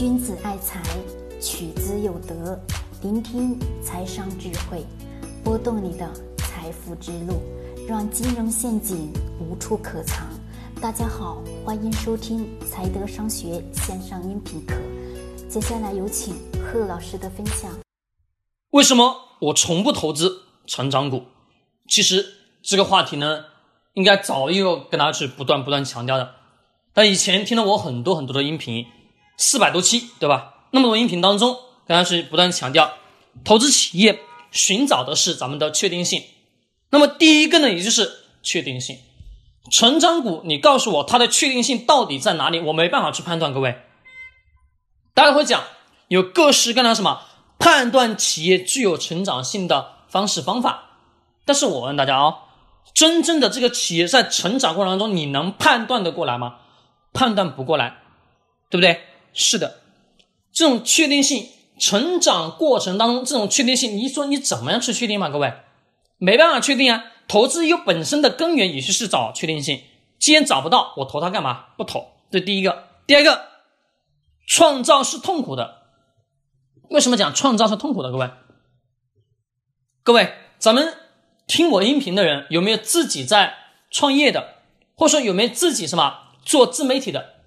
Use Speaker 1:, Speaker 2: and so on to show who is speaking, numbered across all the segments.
Speaker 1: 君子爱财，取之有德。聆听财商智慧，拨动你的财富之路，让金融陷阱无处可藏。大家好，欢迎收听财德商学线上音频课。接下来有请贺老师的分享。
Speaker 2: 为什么我从不投资成长股？其实这个话题呢，应该早又跟大家去不断不断强调的。但以前听了我很多很多的音频。四百多期，对吧？那么多音频当中，刚刚是不断强调，投资企业寻找的是咱们的确定性。那么第一个呢，也就是确定性。成长股，你告诉我它的确定性到底在哪里？我没办法去判断。各位，大家会讲有各式各样什么判断企业具有成长性的方式方法。但是我问大家啊，真正的这个企业在成长过程当中，你能判断得过来吗？判断不过来，对不对？是的，这种确定性成长过程当中，这种确定性，你说你怎么样去确定嘛？各位，没办法确定啊。投资有本身的根源也是是找确定性，既然找不到，我投它干嘛？不投。这第一个，第二个，创造是痛苦的。为什么讲创造是痛苦的？各位，各位，咱们听我音频的人有没有自己在创业的，或者说有没有自己什么做自媒体的？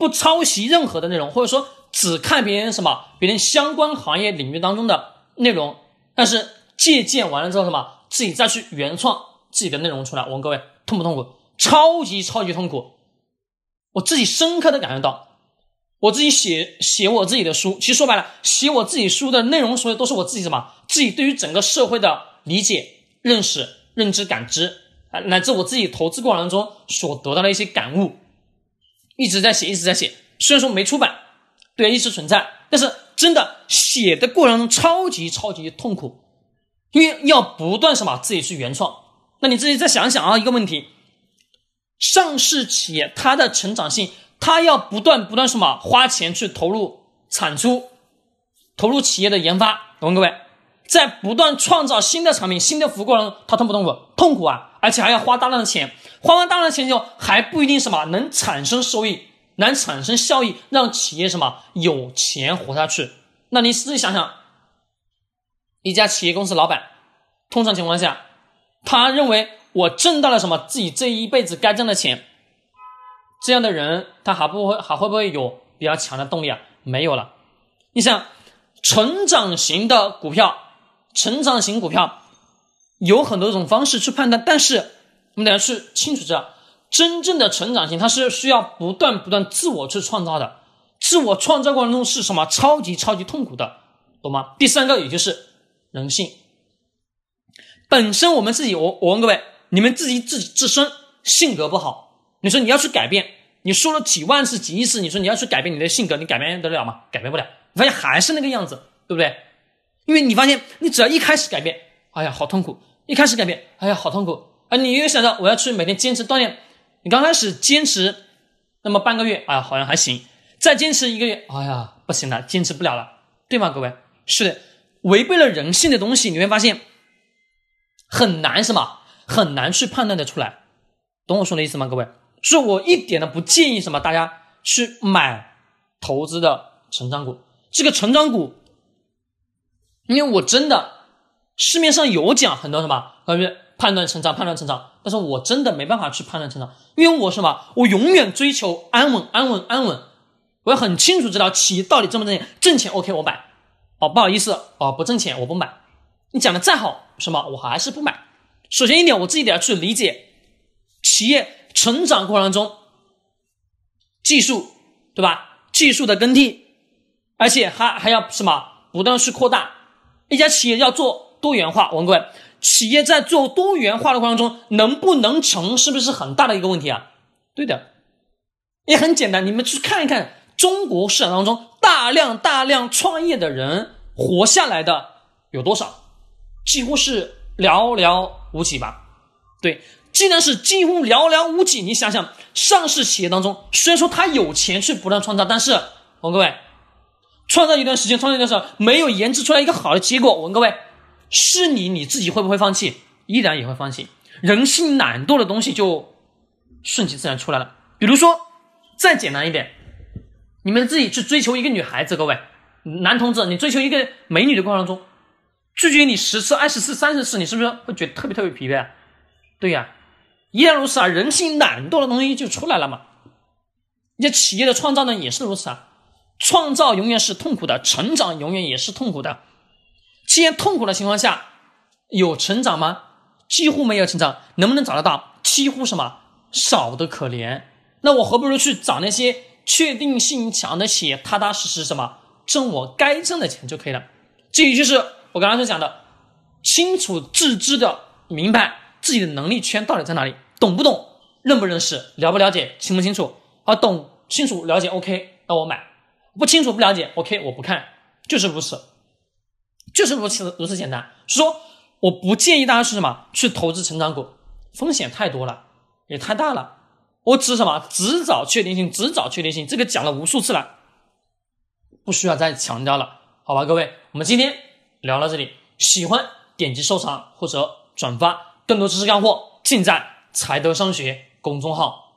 Speaker 2: 不抄袭任何的内容，或者说只看别人什么别人相关行业领域当中的内容，但是借鉴完了之后什么自己再去原创自己的内容出来，我问各位痛不痛苦？超级超级痛苦！我自己深刻的感觉到，我自己写写我自己的书，其实说白了，写我自己书的内容，所有都是我自己什么自己对于整个社会的理解、认识、认知、感知啊，乃至我自己投资过程当中所得到的一些感悟。一直在写，一直在写。虽然说没出版，对，一直存在，但是真的写的过程中超级超级痛苦，因为要不断什么自己去原创。那你自己再想想啊，一个问题：上市企业它的成长性，它要不断不断什么花钱去投入产出，投入企业的研发。我问各位，在不断创造新的产品、新的服务过程中，他痛不痛苦？痛苦啊！而且还要花大量的钱。花完大量的钱之后，还不一定什么能产生收益，能产生效益，让企业什么有钱活下去。那你自己想想，一家企业公司老板，通常情况下，他认为我挣到了什么自己这一辈子该挣的钱，这样的人他还不会还会不会有比较强的动力啊？没有了。你想，成长型的股票，成长型股票有很多种方式去判断，但是。我们得要去清楚知道，真正的成长性，它是需要不断不断自我去创造的。自我创造过程中是什么？超级超级痛苦的，懂吗？第三个，也就是人性。本身我们自己，我我问各位，你们自己自己自身性格不好，你说你要去改变，你说了几万次几亿次，你说你要去改变你的性格，你改变得了吗？改变不了，发现还是那个样子，对不对？因为你发现，你只要一开始改变，哎呀，好痛苦；一开始改变，哎呀，好痛苦。啊，你又想到我要去每天坚持锻炼，你刚开始坚持那么半个月，啊，好像还行，再坚持一个月，哎呀，不行了，坚持不了了，对吗？各位，是的，违背了人性的东西，你会发现很难，是吗？很难去判断的出来，懂我说的意思吗？各位，所以我一点都不建议什么大家去买投资的成长股，这个成长股，因为我真的市面上有讲很多什么关于。判断成长，判断成长，但是我真的没办法去判断成长，因为我什么？我永远追求安稳，安稳，安稳。我要很清楚知道企业到底挣不挣钱，挣钱 OK 我买。哦，不好意思，哦不挣钱我不买。你讲的再好，什么我还是不买。首先一点，我自己得要去理解企业成长过程中技术，对吧？技术的更替，而且还还要什么？不断去扩大。一家企业要做多元化，我问各位。企业在做多元化的过程中，能不能成，是不是很大的一个问题啊？对的，也很简单，你们去看一看中国市场当中大量大量创业的人活下来的有多少？几乎是寥寥无几吧？对，既然是几乎寥寥无几，你想想，上市企业当中，虽然说他有钱去不断创造，但是我问各位，创造一段时间，创造一段时间，没有研制出来一个好的结果，我问各位。是你你自己会不会放弃？依然也会放弃。人性懒惰的东西就顺其自然出来了。比如说，再简单一点，你们自己去追求一个女孩子，各位男同志，你追求一个美女的过程中，拒绝你十次、二十次、三十次，你是不是会觉得特别特别疲惫？啊对呀，依然如此啊，人性懒惰的东西就出来了嘛。你企业的创造呢也是如此啊，创造永远是痛苦的，成长永远也是痛苦的。既然痛苦的情况下，有成长吗？几乎没有成长，能不能找得到？几乎什么少的可怜。那我何不如去找那些确定性强的企业，踏踏实实什么挣我该挣的钱就可以了。这也就是我刚刚所讲的，清楚自知的明白自己的能力圈到底在哪里，懂不懂，认不认识，了不了解，清不清楚？啊，懂清楚了解，OK，那我买；不清楚不了解，OK，我不看，就是如此，就是如此如此简单。说我不建议大家是什么去投资成长股，风险太多了，也太大了。我只什么只找确定性，只找确定性，这个讲了无数次了，不需要再强调了，好吧，各位，我们今天聊到这里，喜欢点击收藏或者转发，更多知识干货尽在财德商学公众号。